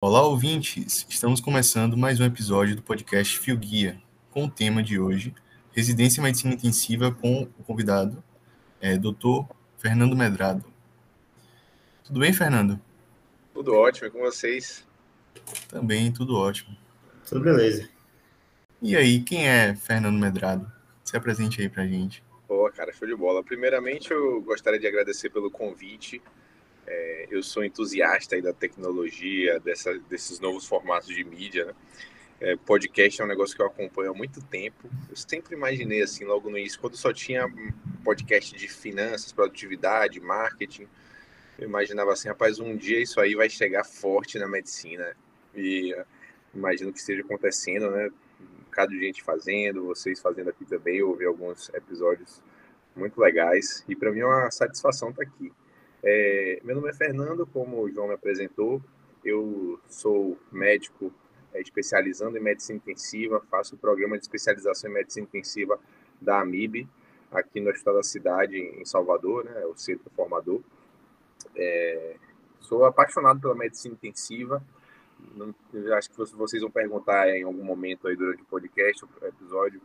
Olá, ouvintes! Estamos começando mais um episódio do podcast Fio Guia, com o tema de hoje, Residência em Medicina Intensiva, com o convidado, é, Dr. Fernando Medrado. Tudo bem, Fernando? Tudo ótimo, e com vocês? Também, tudo ótimo. Tudo beleza. E aí, quem é Fernando Medrado? Se apresente aí pra gente. Pô, cara, show de bola. Primeiramente, eu gostaria de agradecer pelo convite. É, eu sou entusiasta aí da tecnologia, dessa, desses novos formatos de mídia, né? É, podcast é um negócio que eu acompanho há muito tempo. Eu sempre imaginei, assim, logo no início, quando só tinha podcast de finanças, produtividade, marketing, eu imaginava assim, rapaz, um dia isso aí vai chegar forte na medicina. E uh, imagino que esteja acontecendo, né? Um bocado de gente fazendo, vocês fazendo aqui também. Eu ouvi alguns episódios muito legais. E para mim é uma satisfação estar aqui. É, meu nome é Fernando, como o João me apresentou. Eu sou médico especializando em medicina intensiva, faço o programa de especialização em medicina intensiva da AMIB, aqui no Hospital da Cidade, em Salvador, né, o centro formador. É, sou apaixonado pela medicina intensiva. Não, acho que vocês vão perguntar em algum momento aí durante o podcast, o episódio,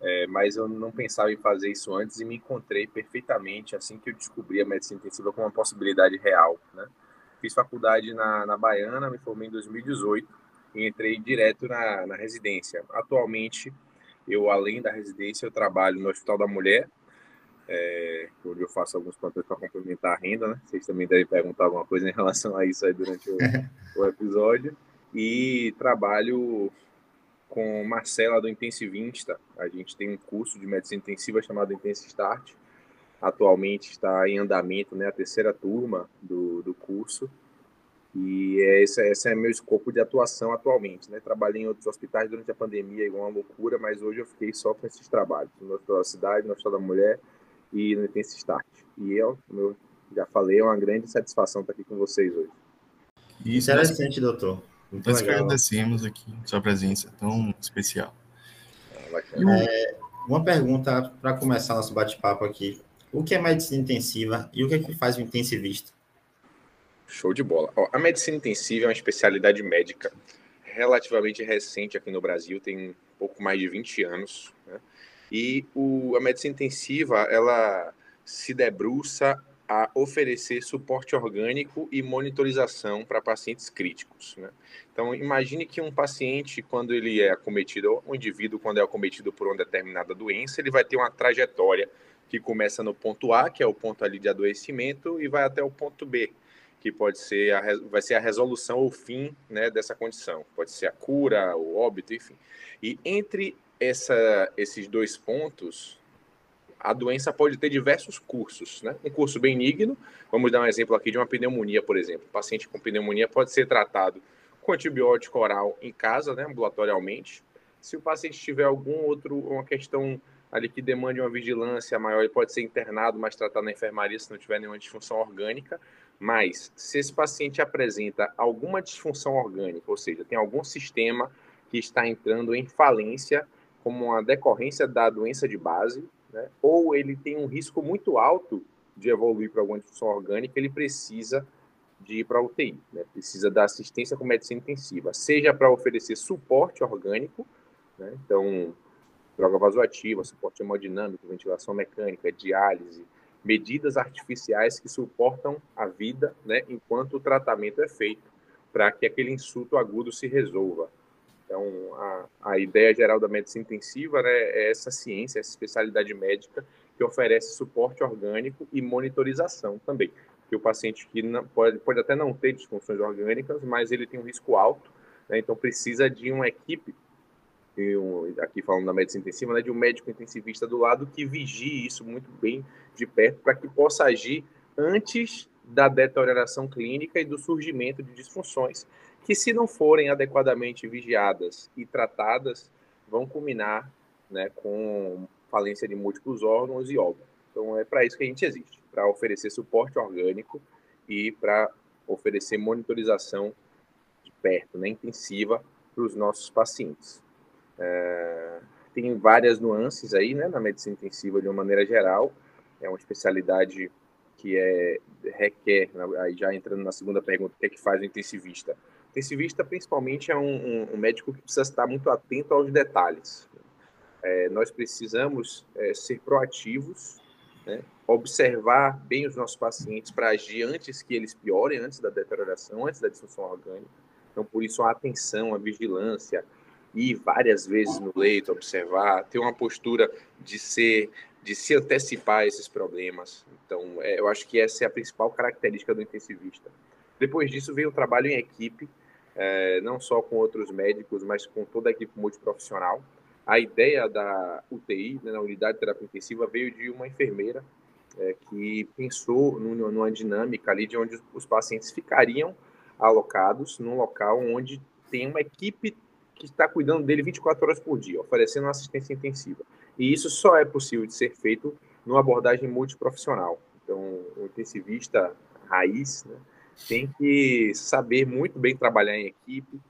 é, mas eu não pensava em fazer isso antes e me encontrei perfeitamente assim que eu descobri a medicina intensiva como uma possibilidade real. Né? Fiz faculdade na, na Baiana, me formei em 2018 e entrei direto na, na residência. Atualmente, eu, além da residência, eu trabalho no Hospital da Mulher, é, onde eu faço alguns plantões para complementar a renda, né? Vocês também devem perguntar alguma coisa em relação a isso aí durante o, o episódio. E trabalho com Marcela do Intensivista. A gente tem um curso de medicina intensiva chamado Intensive Start. Atualmente está em andamento né, a terceira turma do, do curso. E é esse, esse é meu escopo de atuação atualmente. Né? Trabalhei em outros hospitais durante a pandemia, igual uma loucura, mas hoje eu fiquei só com esses trabalhos. No Hospital da Cidade, no Hospital da Mulher e no Intensive Start. E eu, como eu já falei, é uma grande satisfação estar aqui com vocês hoje. Isso, Interessante, doutor. Muito nós legal. agradecemos aqui sua presença tão especial. É, uma pergunta para começar nosso bate-papo aqui. O que é medicina intensiva e o que é que faz o intensivista? Show de bola. Ó, a medicina intensiva é uma especialidade médica relativamente recente aqui no Brasil, tem um pouco mais de 20 anos. Né? E o, a medicina intensiva, ela se debruça a oferecer suporte orgânico e monitorização para pacientes críticos. Né? Então, imagine que um paciente, quando ele é acometido, um indivíduo, quando é acometido por uma determinada doença, ele vai ter uma trajetória que começa no ponto A, que é o ponto ali de adoecimento, e vai até o ponto B, que pode ser a, vai ser a resolução ou fim né, dessa condição. Pode ser a cura, o óbito, enfim. E entre essa, esses dois pontos, a doença pode ter diversos cursos, né? Um curso benigno, vamos dar um exemplo aqui de uma pneumonia, por exemplo. O paciente com pneumonia pode ser tratado com antibiótico oral em casa, né, ambulatorialmente. Se o paciente tiver algum outro, uma questão ali que demande uma vigilância maior, ele pode ser internado, mas tratado na enfermaria se não tiver nenhuma disfunção orgânica. Mas se esse paciente apresenta alguma disfunção orgânica, ou seja, tem algum sistema que está entrando em falência como uma decorrência da doença de base, né? ou ele tem um risco muito alto de evoluir para alguma disfunção orgânica, ele precisa de ir para a UTI, né? precisa da assistência com medicina intensiva, seja para oferecer suporte orgânico, né? então, droga vasoativa, suporte hemodinâmico, ventilação mecânica, diálise, medidas artificiais que suportam a vida né? enquanto o tratamento é feito para que aquele insulto agudo se resolva. Então, a, a ideia geral da medicina intensiva né, é essa ciência, essa especialidade médica que oferece suporte orgânico e monitorização também. Que o paciente que não, pode, pode até não ter disfunções orgânicas, mas ele tem um risco alto, né, então precisa de uma equipe, um, aqui falando da medicina intensiva, né, de um médico intensivista do lado que vigie isso muito bem de perto para que possa agir antes da deterioração clínica e do surgimento de disfunções que, se não forem adequadamente vigiadas e tratadas, vão culminar né, com falência de múltiplos órgãos e óbito. Então, é para isso que a gente existe, para oferecer suporte orgânico e para oferecer monitorização de perto, né, intensiva, para os nossos pacientes. É, tem várias nuances aí, né, na medicina intensiva de uma maneira geral. É uma especialidade que é requer, né, aí já entrando na segunda pergunta, o que é que faz o intensivista? O intensivista, principalmente, é um, um, médico que precisa estar muito atento aos detalhes. É, nós precisamos é, ser proativos, né, observar bem os nossos pacientes para agir antes que eles piorem, antes da deterioração, antes da disfunção orgânica. Então, por isso, a atenção, a vigilância, ir várias vezes no leito, observar, ter uma postura de ser de se antecipar a esses problemas. Então, é, eu acho que essa é a principal característica do intensivista. Depois disso, veio o trabalho em equipe, é, não só com outros médicos, mas com toda a equipe multiprofissional. A ideia da UTI, né, na unidade de terapia intensiva, veio de uma enfermeira é, que pensou numa dinâmica ali de onde os pacientes ficariam alocados num local onde tem uma equipe que está cuidando dele 24 horas por dia, oferecendo assistência intensiva. E isso só é possível de ser feito numa abordagem multiprofissional. Então, o intensivista raiz né, tem que saber muito bem trabalhar em equipe.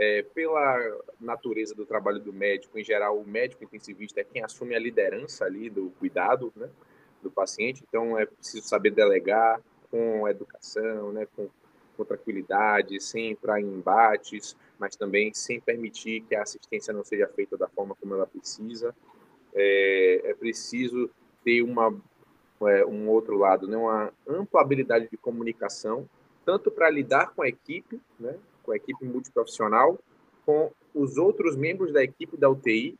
É, pela natureza do trabalho do médico, em geral, o médico intensivista é quem assume a liderança ali do cuidado né, do paciente. Então, é preciso saber delegar com educação, né, com, com tranquilidade, sem entrar em embates, mas também sem permitir que a assistência não seja feita da forma como ela precisa. É, é preciso ter uma, é, um outro lado, né, uma ampla habilidade de comunicação, tanto para lidar com a equipe, né, com a equipe multiprofissional, com os outros membros da equipe da UTI,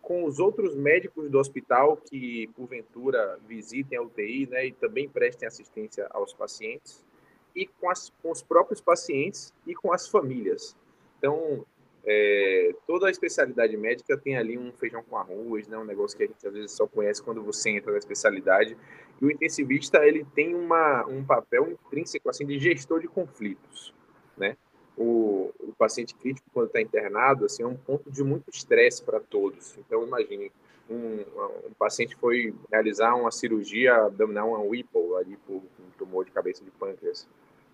com os outros médicos do hospital que, porventura, visitem a UTI né, e também prestem assistência aos pacientes, e com, as, com os próprios pacientes e com as famílias. Então, é, toda a especialidade médica tem ali um feijão com arroz, né? Um negócio que a gente às vezes só conhece quando você entra na especialidade. E o intensivista ele tem uma, um papel intrínseco assim de gestor de conflitos, né? O, o paciente crítico quando está internado assim é um ponto de muito estresse para todos. Então imagine um, um, paciente foi realizar uma cirurgia abdominal, uma Whipple ali por um tumor de cabeça de pâncreas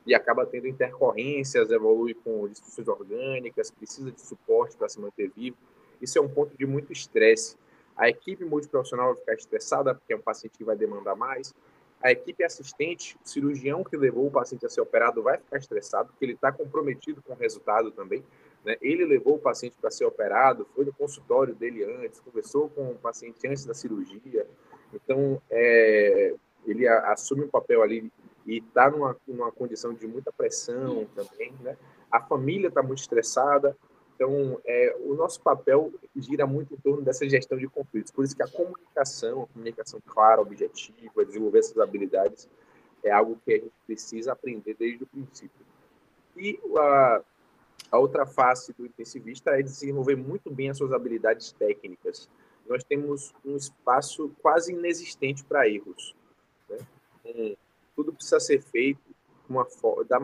e acaba tendo intercorrências, evolui com disfunções orgânicas, precisa de suporte para se manter vivo. Isso é um ponto de muito estresse. A equipe multiprofissional vai ficar estressada, porque é um paciente que vai demandar mais. A equipe assistente, o cirurgião que levou o paciente a ser operado, vai ficar estressado, porque ele está comprometido com o resultado também. Né? Ele levou o paciente para ser operado, foi no consultório dele antes, conversou com o paciente antes da cirurgia. Então, é, ele assume um papel ali e está numa, numa condição de muita pressão também, né? A família está muito estressada, então é, o nosso papel gira muito em torno dessa gestão de conflitos. Por isso que a comunicação, a comunicação clara, objetiva, desenvolver essas habilidades é algo que a gente precisa aprender desde o princípio. E a, a outra face do intensivista é desenvolver muito bem as suas habilidades técnicas. Nós temos um espaço quase inexistente para erros. Né? Um, tudo precisa ser feito uma, da,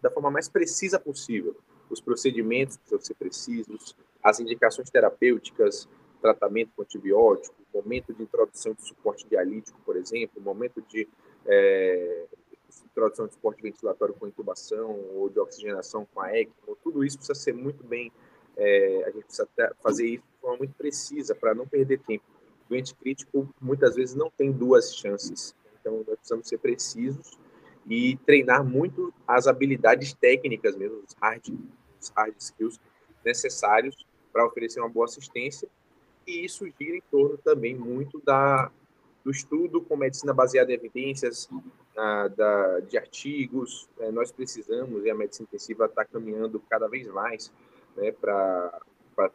da forma mais precisa possível. Os procedimentos precisam ser precisos, as indicações terapêuticas, tratamento com antibiótico, momento de introdução de suporte dialítico, por exemplo, momento de é, introdução de suporte ventilatório com intubação ou de oxigenação com a ECMO, tudo isso precisa ser muito bem, é, a gente precisa fazer isso de forma muito precisa para não perder tempo. Doente crítico muitas vezes não tem duas chances. Então, nós precisamos ser precisos e treinar muito as habilidades técnicas mesmo, os hard, os hard skills necessários para oferecer uma boa assistência. E isso gira em torno também muito da, do estudo com medicina baseada em evidências, ah, da, de artigos. É, nós precisamos, e a medicina intensiva está caminhando cada vez mais né, para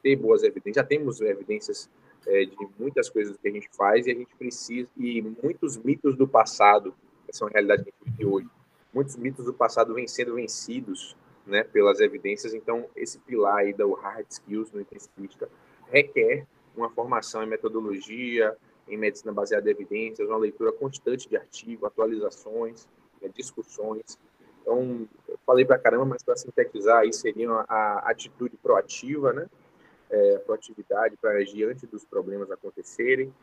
ter boas evidências. Já temos evidências é, de muitas coisas que a gente faz e a gente precisa e muitos mitos do passado uma realidade que a gente vive hoje. Muitos mitos do passado vêm sendo vencidos né pelas evidências. Então esse pilar aí do hard skills no intensivista requer uma formação em metodologia em medicina baseada em evidências uma leitura constante de artigo atualizações né, discussões. Então eu falei para caramba mas para sintetizar aí seria a atitude proativa né é, proatividade para agir antes dos problemas acontecerem,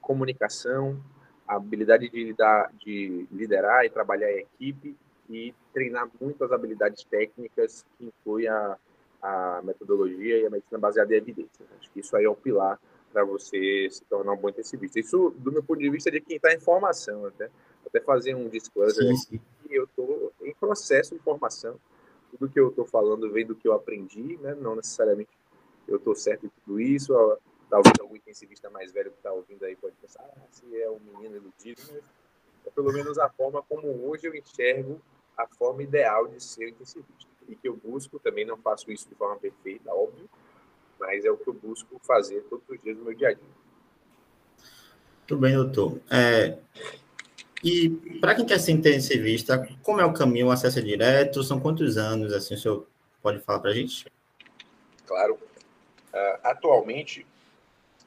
comunicação, a habilidade de, lidar, de liderar e trabalhar em equipe e treinar muito as habilidades técnicas que inclui a, a metodologia e a medicina baseada em evidência. Acho que isso aí é o pilar para você se tornar um bom intensivista. Isso, do meu ponto de vista, de quem está em formação, até, até fazer um disclosure sim, aqui, que eu estou em processo de formação. Tudo que eu estou falando vem do que eu aprendi, né? não necessariamente eu estou certo em tudo isso. Talvez algum intensivista mais velho que está ouvindo aí pode pensar, ah, se é um menino iludido, mas é pelo menos a forma como hoje eu enxergo a forma ideal de ser intensivista. E que eu busco, também não faço isso de forma perfeita, óbvio, mas é o que eu busco fazer todos os dias no meu dia a dia. Muito bem, doutor. É, e para quem quer ser intensivista, como é o caminho, o acesso é direto? São quantos anos, assim, o senhor pode falar para a gente? Claro. Uh, atualmente,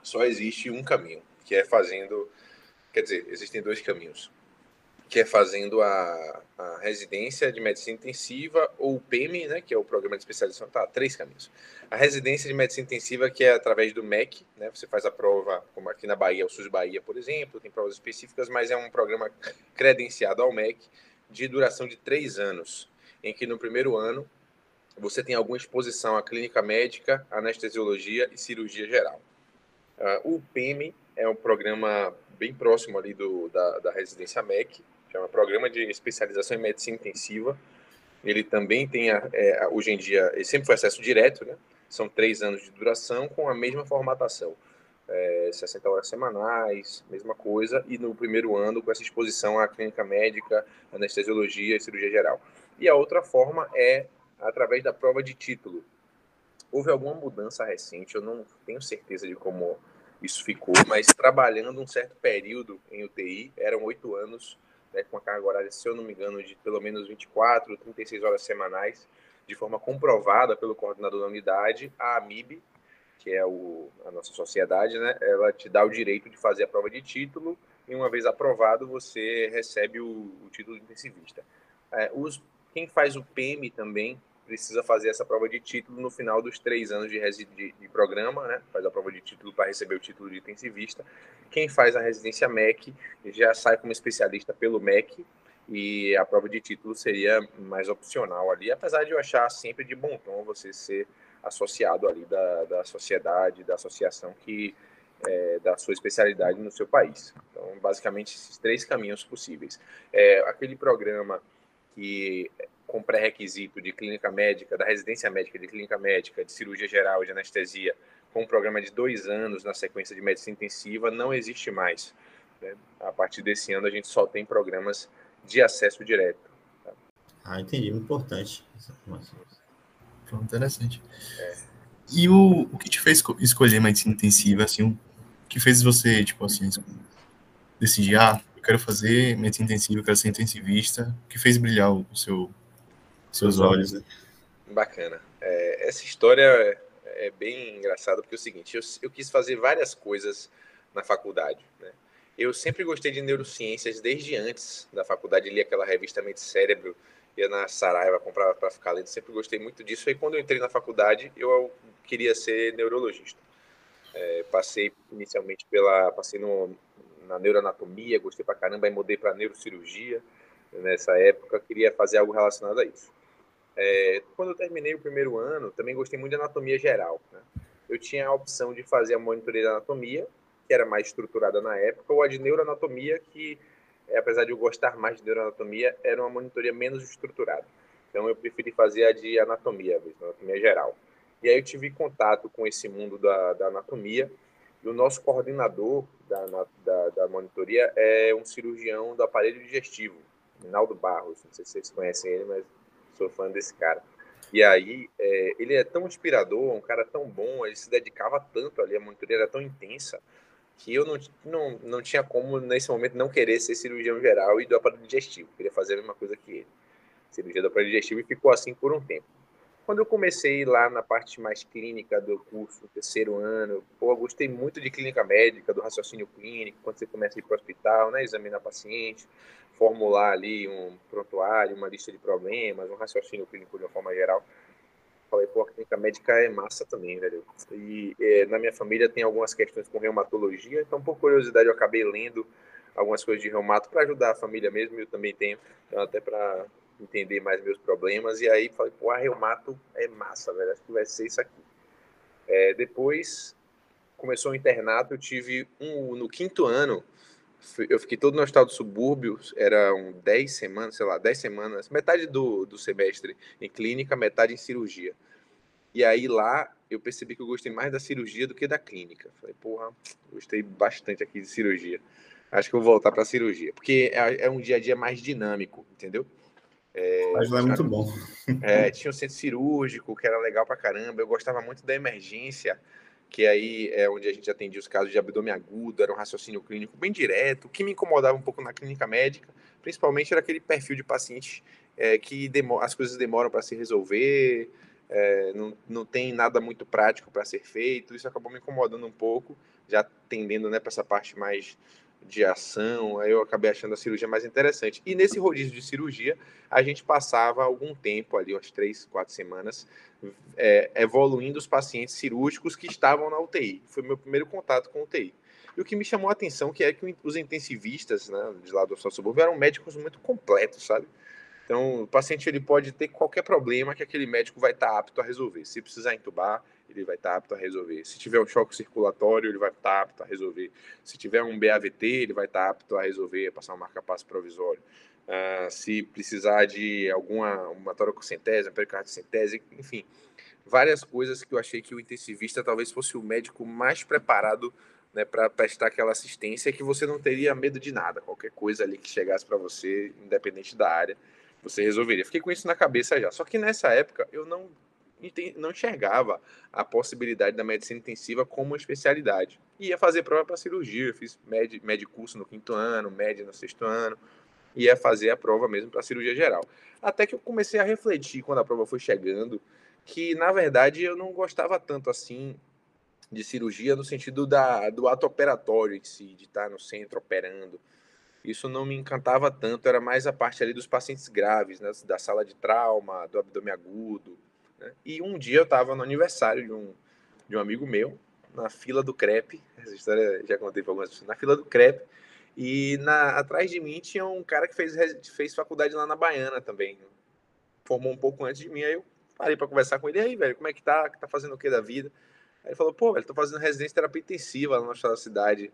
só existe um caminho, que é fazendo... Quer dizer, existem dois caminhos que é fazendo a, a, residência de medicina intensiva ou o né, que é o programa de especialização, tá, três caminhos. A residência de medicina intensiva, que é através do MEC, né, você faz a prova, como aqui na Bahia, o SUS Bahia, por exemplo, tem provas específicas, mas é um programa credenciado ao MEC de duração de três anos, em que no primeiro ano você tem alguma exposição à clínica médica, anestesiologia e cirurgia geral. Uh, o PEMI é um programa bem próximo ali do, da, da residência MEC, chama Programa de Especialização em Medicina Intensiva. Ele também tem, é, hoje em dia, ele sempre foi acesso direto, né? São três anos de duração com a mesma formatação. É, 60 horas semanais, mesma coisa, e no primeiro ano com essa exposição à clínica médica, anestesiologia e cirurgia geral. E a outra forma é através da prova de título. Houve alguma mudança recente, eu não tenho certeza de como isso ficou, mas trabalhando um certo período em UTI, eram oito anos né, com a carga horária, se eu não me engano, de pelo menos 24, 36 horas semanais, de forma comprovada pelo coordenador da unidade, a AMIB, que é o, a nossa sociedade, né, ela te dá o direito de fazer a prova de título e uma vez aprovado você recebe o, o título de intensivista. É, os, quem faz o PM também precisa fazer essa prova de título no final dos três anos de, de, de programa, né? Faz a prova de título para receber o título de intensivista. Quem faz a residência MEC já sai como especialista pelo MEC e a prova de título seria mais opcional ali, apesar de eu achar sempre de bom tom você ser associado ali da, da sociedade, da associação que é, da sua especialidade no seu país. Então, basicamente, esses três caminhos possíveis. É, aquele programa que com pré-requisito de clínica médica, da residência médica de clínica médica, de cirurgia geral, de anestesia, com um programa de dois anos na sequência de medicina intensiva, não existe mais. Né? A partir desse ano, a gente só tem programas de acesso direto. Tá? Ah, entendi. Importante interessante. É. E o, o que te fez escolher medicina intensiva, assim, o que fez você, tipo assim, decidir, ah, eu quero fazer medicina intensiva, eu quero ser intensivista, o que fez brilhar o seu seus olhos, né? Bacana. É, essa história é, bem engraçada, porque é o seguinte, eu, eu quis fazer várias coisas na faculdade, né? Eu sempre gostei de neurociências desde antes da faculdade, li aquela revista Mente Cérebro, ia na Saraiva comprar para ficar lendo, sempre gostei muito disso. E quando eu entrei na faculdade, eu queria ser neurologista. É, passei inicialmente pela, passei no, na neuroanatomia, gostei pra caramba, aí mudei para neurocirurgia nessa época, queria fazer algo relacionado a isso. É, quando eu terminei o primeiro ano, também gostei muito de anatomia geral. Né? Eu tinha a opção de fazer a monitoria da anatomia, que era mais estruturada na época, ou a de neuroanatomia, que, é, apesar de eu gostar mais de neuroanatomia, era uma monitoria menos estruturada. Então eu preferi fazer a de anatomia, a anatomia geral. E aí eu tive contato com esse mundo da, da anatomia, e o nosso coordenador da, da, da monitoria é um cirurgião do aparelho digestivo, Minaldo Barros, não sei se vocês conhecem ele, mas sou fã desse cara. E aí, é, ele é tão inspirador, um cara tão bom, ele se dedicava tanto ali, a monitoria era tão intensa, que eu não, não, não tinha como, nesse momento, não querer ser cirurgião geral e do aparelho digestivo. Queria fazer a mesma coisa que ele. Cirurgia do aparelho digestivo e ficou assim por um tempo. Quando eu comecei lá na parte mais clínica do curso, terceiro ano, pô, eu gostei muito de clínica médica, do raciocínio clínico, quando você começa a ir para o hospital, né, examinar paciente, formular ali um prontuário, uma lista de problemas, um raciocínio clínico de uma forma geral. falei, pô, a clínica médica é massa também, velho. E é, na minha família tem algumas questões com reumatologia, então por curiosidade eu acabei lendo algumas coisas de reumato para ajudar a família mesmo, eu também tenho, então até para entender mais meus problemas. E aí falei, pô, a reumato é massa, velho, acho que vai ser isso aqui. É, depois começou o internato, eu tive um no quinto ano, eu fiquei todo no hospital do subúrbio, eram 10 semanas, sei lá, 10 semanas, metade do, do semestre em clínica, metade em cirurgia. E aí lá eu percebi que eu gostei mais da cirurgia do que da clínica. Falei, porra, gostei bastante aqui de cirurgia. Acho que vou voltar para cirurgia, porque é, é, um dia a dia mais dinâmico, entendeu? É, Mas lá é muito bom. É, tinha um centro cirúrgico que era legal pra caramba. Eu gostava muito da emergência que aí é onde a gente atendia os casos de abdômen agudo, era um raciocínio clínico bem direto. O que me incomodava um pouco na clínica médica, principalmente, era aquele perfil de paciente é, que as coisas demoram para se resolver, é, não, não tem nada muito prático para ser feito. Isso acabou me incomodando um pouco, já tendendo né, para essa parte mais de ação, aí eu acabei achando a cirurgia mais interessante. E nesse rodízio de cirurgia, a gente passava algum tempo ali, umas três, quatro semanas, é, evoluindo os pacientes cirúrgicos que estavam na UTI. Foi meu primeiro contato com UTI. E o que me chamou a atenção que é que os intensivistas, né, de lá do Hospital Subúrbio, eram médicos muito completos, sabe? Então, o paciente ele pode ter qualquer problema que aquele médico vai estar apto a resolver. Se precisar entubar, ele vai estar apto a resolver. Se tiver um choque circulatório, ele vai estar apto a resolver. Se tiver um BAVT, ele vai estar apto a resolver, passar um marca-passo provisório. Uh, se precisar de alguma uma toracocentese, uma pericardiocentese, enfim, várias coisas que eu achei que o intensivista talvez fosse o médico mais preparado né, para prestar aquela assistência que você não teria medo de nada, qualquer coisa ali que chegasse para você, independente da área, você resolveria. Fiquei com isso na cabeça já. Só que nessa época eu não não enxergava a possibilidade da medicina intensiva como uma especialidade. Ia fazer prova para cirurgia, fiz med, med curso no quinto ano, média no sexto ano, ia fazer a prova mesmo para cirurgia geral. Até que eu comecei a refletir quando a prova foi chegando, que na verdade eu não gostava tanto assim de cirurgia no sentido da, do ato operatório em si, de estar no centro operando. Isso não me encantava tanto, era mais a parte ali dos pacientes graves, né, da sala de trauma, do abdômen agudo. Né? E um dia eu estava no aniversário de um, de um amigo meu, na fila do crepe, essa história já contei para algumas pessoas, na fila do crepe, e na, atrás de mim tinha um cara que fez, fez faculdade lá na Baiana também, formou um pouco antes de mim, aí eu parei para conversar com ele, aí, velho, como é que tá? Tá fazendo o que da vida? Aí ele falou, pô, velho, tô fazendo residência terapia intensiva lá na nossa cidade.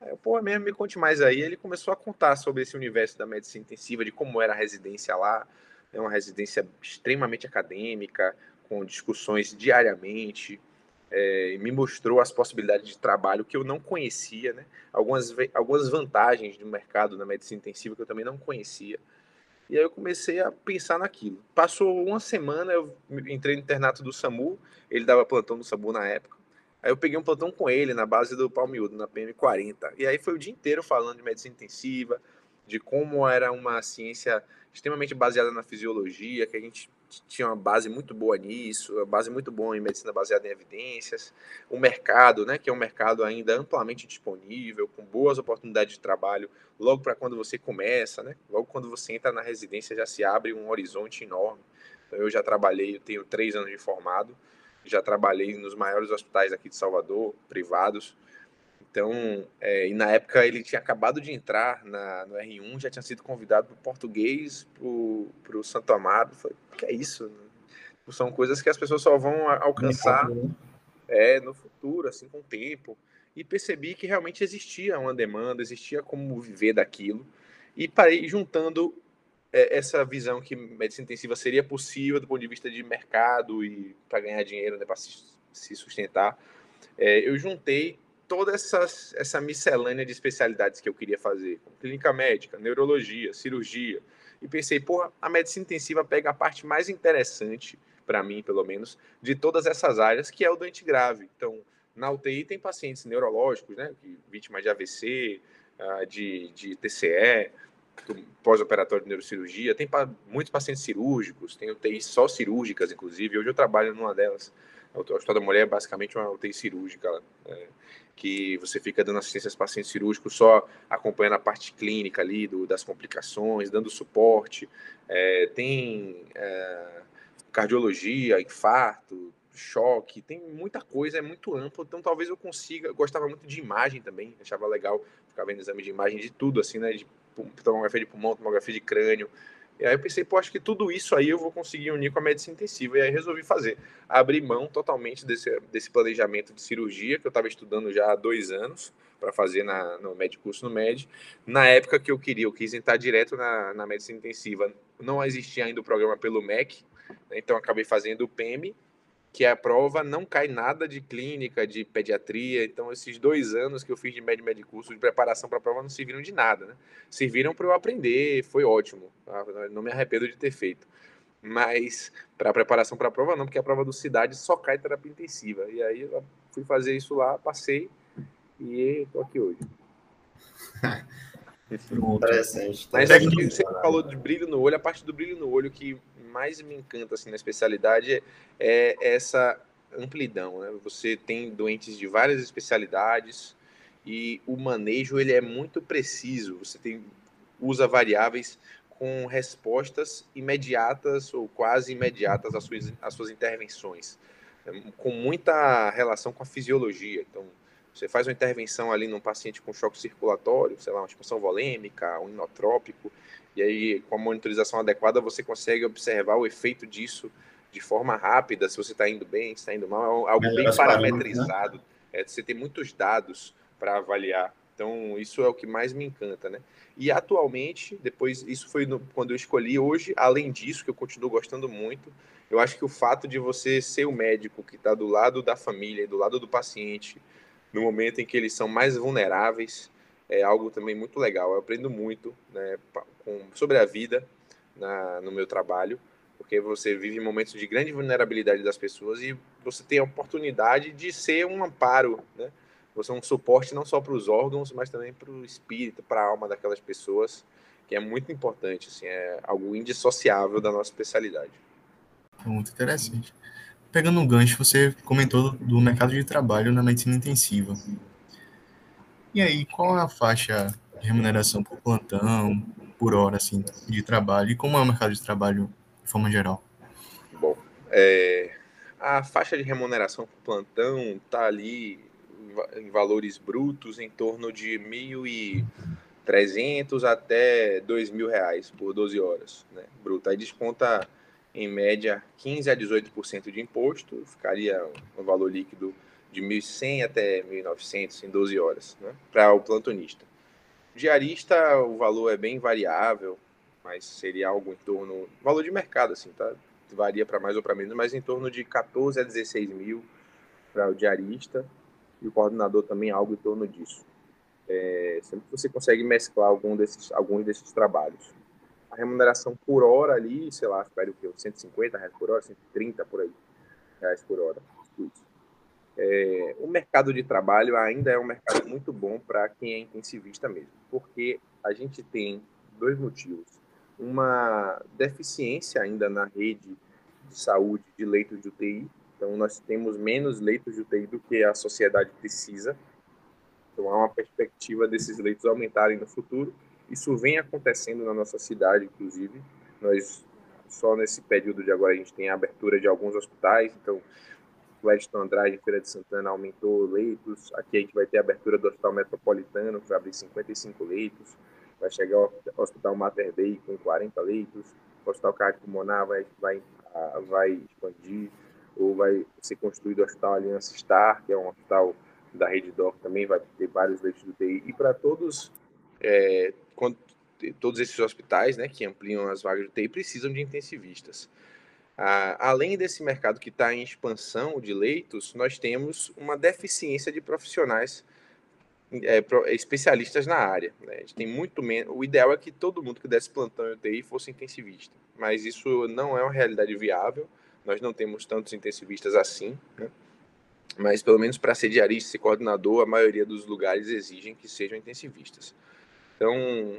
Aí eu, pô, é mesmo, me conte mais aí. Ele começou a contar sobre esse universo da medicina intensiva, de como era a residência lá. É uma residência extremamente acadêmica, com discussões diariamente. É, me mostrou as possibilidades de trabalho que eu não conhecia, né? Algumas, algumas vantagens do mercado na medicina intensiva que eu também não conhecia. E aí eu comecei a pensar naquilo. Passou uma semana, eu entrei no internato do SAMU, ele dava plantão no SAMU na época. Aí eu peguei um plantão com ele na base do Palmiúdo, na PM40. E aí foi o dia inteiro falando de medicina intensiva, de como era uma ciência extremamente baseada na fisiologia, que a gente tinha uma base muito boa nisso, uma base muito boa em medicina baseada em evidências, o mercado, né, que é um mercado ainda amplamente disponível, com boas oportunidades de trabalho, logo para quando você começa, né, logo quando você entra na residência já se abre um horizonte enorme. Então, eu já trabalhei, eu tenho três anos de formado, já trabalhei nos maiores hospitais aqui de Salvador, privados. Então, é, e na época ele tinha acabado de entrar na, no R1, já tinha sido convidado para o português, para o Santo Amado. Falei, que é isso? Tipo, são coisas que as pessoas só vão alcançar né? é, no futuro, assim, com o tempo. E percebi que realmente existia uma demanda, existia como viver daquilo. E parei juntando é, essa visão que medicina intensiva seria possível do ponto de vista de mercado e para ganhar dinheiro, né, para se sustentar, é, eu juntei toda essa, essa miscelânea de especialidades que eu queria fazer, clínica médica, neurologia, cirurgia, e pensei, porra, a medicina intensiva pega a parte mais interessante, para mim, pelo menos, de todas essas áreas, que é o doente grave. Então, na UTI tem pacientes neurológicos, né, vítimas de AVC, ah, de, de TCE, pós-operatório de neurocirurgia, tem muitos pacientes cirúrgicos, tem UTI só cirúrgicas, inclusive. Hoje eu trabalho numa delas. O Hospital da Mulher é basicamente uma UTI cirúrgica, é, que você fica dando assistência aos pacientes cirúrgicos, só acompanhando a parte clínica ali, do, das complicações, dando suporte. É, tem é, cardiologia, infarto, choque, tem muita coisa, é muito amplo, então talvez eu consiga, eu gostava muito de imagem também, achava legal ficar vendo exame de imagem de tudo, assim, né, de tomografia de pulmão, tomografia de crânio, e aí eu pensei, pô, acho que tudo isso aí eu vou conseguir unir com a medicina intensiva. E aí resolvi fazer. Abri mão totalmente desse, desse planejamento de cirurgia que eu estava estudando já há dois anos para fazer na, no med curso no MED. Na época que eu queria, eu quis entrar direto na, na medicina intensiva. Não existia ainda o programa pelo MEC, né, então acabei fazendo o PEM que a prova não cai nada de clínica, de pediatria. Então, esses dois anos que eu fiz de médio médio curso de preparação para a prova não serviram de nada, né? Serviram para eu aprender, foi ótimo. Tá? Não me arrependo de ter feito. Mas para a preparação para a prova não, porque a prova do Cidade só cai terapia intensiva. E aí eu fui fazer isso lá, passei e estou aqui hoje. Interessante. Mas é que você falou de brilho no olho, a parte do brilho no olho que mais me encanta assim na especialidade é essa amplidão, né? Você tem doentes de várias especialidades e o manejo ele é muito preciso. Você tem usa variáveis com respostas imediatas ou quase imediatas às suas, às suas intervenções, com muita relação com a fisiologia. Então, você faz uma intervenção ali num paciente com choque circulatório, sei lá, uma expansão volêmica, um inotrópico, e aí com a monitorização adequada você consegue observar o efeito disso de forma rápida, se você está indo bem, se está indo mal, é algo bem né? parametrizado. Né? É, você tem muitos dados para avaliar. Então, isso é o que mais me encanta, né? E atualmente, depois, isso foi no, quando eu escolhi. Hoje, além disso, que eu continuo gostando muito, eu acho que o fato de você ser o médico que está do lado da família, do lado do paciente, no momento em que eles são mais vulneráveis, é algo também muito legal. Eu aprendo muito né, com, sobre a vida na, no meu trabalho, porque você vive momentos de grande vulnerabilidade das pessoas e você tem a oportunidade de ser um amparo, né? Você é um suporte não só para os órgãos, mas também para o espírito, para a alma daquelas pessoas, que é muito importante, assim, é algo indissociável da nossa especialidade. Muito interessante. Pegando um gancho, você comentou do mercado de trabalho na medicina intensiva. E aí, qual é a faixa de remuneração por plantão, por hora, assim, de trabalho? E como é o mercado de trabalho de forma geral? Bom, é, a faixa de remuneração por plantão está ali em valores brutos em torno de 1.300 até R$ 2.000 por 12 horas, né, bruto. Aí desconta em média 15 a 18% de imposto, ficaria um valor líquido de 1.100 até 1.900 em 12 horas, né, para o plantonista. Diarista, o valor é bem variável, mas seria algo em torno, valor de mercado, assim, tá? Varia para mais ou para menos, mas em torno de 14 a 16 mil para o diarista e o coordenador também algo em torno disso. É, sempre que você consegue mesclar algum desses, alguns desses trabalhos a remuneração por hora ali, sei lá, espere o quê? 150 reais por hora, 130 por aí, reais por hora. É, o mercado de trabalho ainda é um mercado muito bom para quem é intensivista mesmo, porque a gente tem dois motivos. Uma deficiência ainda na rede de saúde de leitos de UTI, então nós temos menos leitos de UTI do que a sociedade precisa. Então há uma perspectiva desses leitos aumentarem no futuro isso vem acontecendo na nossa cidade, inclusive. Nós, só nesse período de agora, a gente tem a abertura de alguns hospitais. Então, Weston Andrade, Feira de Santana, aumentou leitos. Aqui a gente vai ter a abertura do Hospital Metropolitano, que vai abrir 55 leitos. Vai chegar o Hospital Mater Dei com 40 leitos. O Hospital Cardiopulmonar vai, vai, vai expandir. Ou vai ser construído o Hospital Aliança Star, que é um hospital da Rede Doc também, vai ter vários leitos do TI. E para todos é, quando todos esses hospitais, né, que ampliam as vagas de UTI, precisam de intensivistas. Ah, além desse mercado que está em expansão de leitos, nós temos uma deficiência de profissionais é, especialistas na área. Né? A gente tem muito menos. O ideal é que todo mundo que desse plantão em UTI fosse intensivista, mas isso não é uma realidade viável. Nós não temos tantos intensivistas assim, né? mas pelo menos para ser diarista e coordenador, a maioria dos lugares exigem que sejam intensivistas. Então,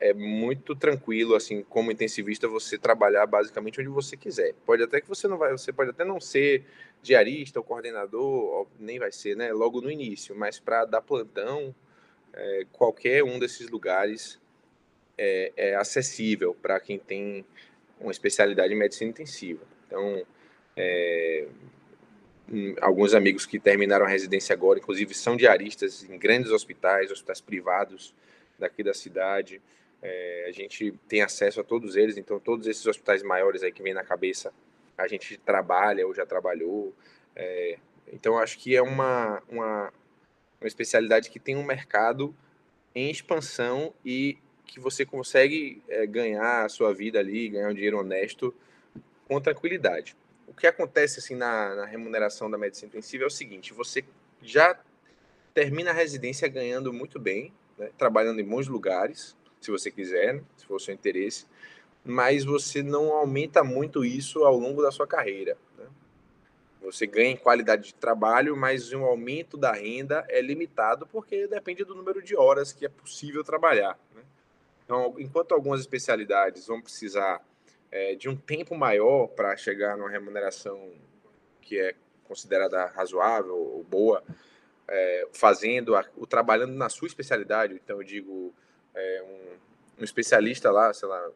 é muito tranquilo, assim, como intensivista, você trabalhar basicamente onde você quiser. Pode até que você não vai, você pode até não ser diarista ou coordenador, nem vai ser, né, logo no início, mas para dar plantão, é, qualquer um desses lugares é, é acessível para quem tem uma especialidade em medicina intensiva. Então, é, hum, alguns amigos que terminaram a residência agora, inclusive, são diaristas em grandes hospitais, hospitais privados daqui da cidade. É, a gente tem acesso a todos eles, então todos esses hospitais maiores aí que vem na cabeça, a gente trabalha ou já trabalhou. É, então acho que é uma, uma, uma especialidade que tem um mercado em expansão e que você consegue é, ganhar a sua vida ali, ganhar um dinheiro honesto com tranquilidade. O que acontece assim na, na remuneração da medicina intensiva é o seguinte: você já termina a residência ganhando muito bem, né, trabalhando em bons lugares, se você quiser, né, se for o seu interesse, mas você não aumenta muito isso ao longo da sua carreira. Né? Você ganha em qualidade de trabalho, mas o aumento da renda é limitado porque depende do número de horas que é possível trabalhar. Né? Então, enquanto algumas especialidades vão precisar é, de um tempo maior para chegar numa remuneração que é considerada razoável ou boa, é, fazendo a, o trabalhando na sua especialidade. Então, eu digo é, um, um, especialista lá, sei lá,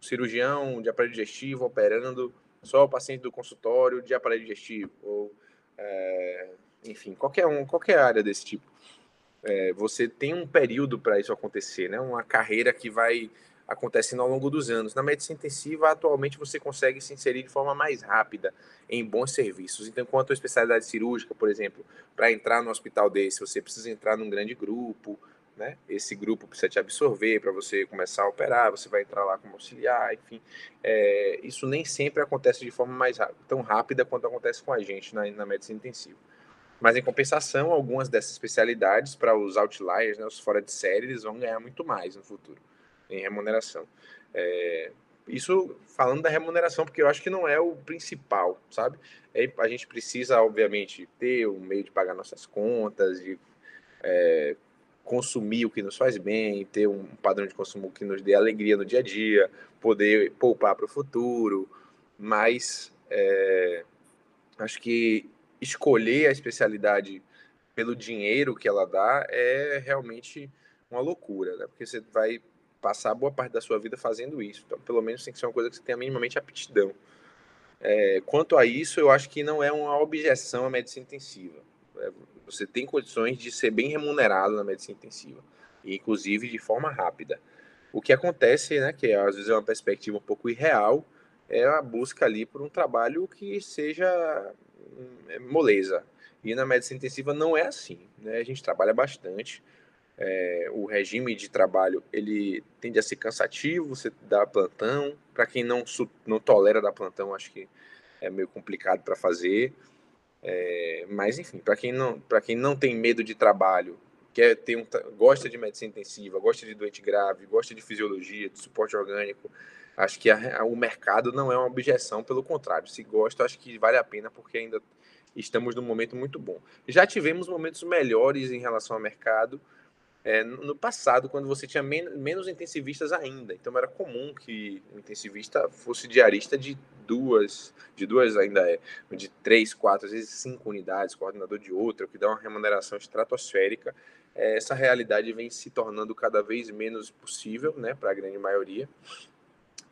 cirurgião de aparelho digestivo operando só o paciente do consultório de aparelho digestivo ou é, enfim, qualquer um, qualquer área desse tipo. É, você tem um período para isso acontecer, né? Uma carreira que vai acontecendo ao longo dos anos. Na medicina intensiva, atualmente, você consegue se inserir de forma mais rápida em bons serviços. Então, enquanto a especialidade cirúrgica, por exemplo, para entrar no hospital desse, você precisa entrar num grande grupo, né? Esse grupo precisa te absorver para você começar a operar, você vai entrar lá como auxiliar, enfim. É, isso nem sempre acontece de forma mais tão rápida quanto acontece com a gente na, na medicina intensiva. Mas, em compensação, algumas dessas especialidades, para os outliers, né, os fora de série, eles vão ganhar muito mais no futuro em remuneração. É, isso falando da remuneração, porque eu acho que não é o principal, sabe? É, a gente precisa, obviamente, ter um meio de pagar nossas contas, de é, consumir o que nos faz bem, ter um padrão de consumo que nos dê alegria no dia a dia, poder poupar para o futuro, mas é, acho que escolher a especialidade pelo dinheiro que ela dá é realmente uma loucura, né? Porque você vai passar boa parte da sua vida fazendo isso. Então, pelo menos tem que ser uma coisa que você tenha minimamente aptidão. É, quanto a isso, eu acho que não é uma objeção à medicina intensiva. É, você tem condições de ser bem remunerado na medicina intensiva, e inclusive de forma rápida. O que acontece, né, que às vezes é uma perspectiva um pouco irreal, é a busca ali por um trabalho que seja é, moleza. E na medicina intensiva não é assim. Né? A gente trabalha bastante, é, o regime de trabalho ele tende a ser cansativo, você dá plantão. Para quem não, não tolera dar plantão, acho que é meio complicado para fazer. É, mas enfim, para quem não para quem não tem medo de trabalho, quer ter um, gosta de medicina intensiva, gosta de doente grave, gosta de fisiologia, de suporte orgânico, acho que a, a, o mercado não é uma objeção, pelo contrário, se gosta, acho que vale a pena porque ainda estamos num momento muito bom. Já tivemos momentos melhores em relação ao mercado, é, no passado, quando você tinha men menos intensivistas ainda. Então era comum que o intensivista fosse diarista de duas, de duas ainda é, de três, quatro, às vezes cinco unidades, coordenador de outra, o que dá uma remuneração estratosférica. É, essa realidade vem se tornando cada vez menos possível, né, para a grande maioria.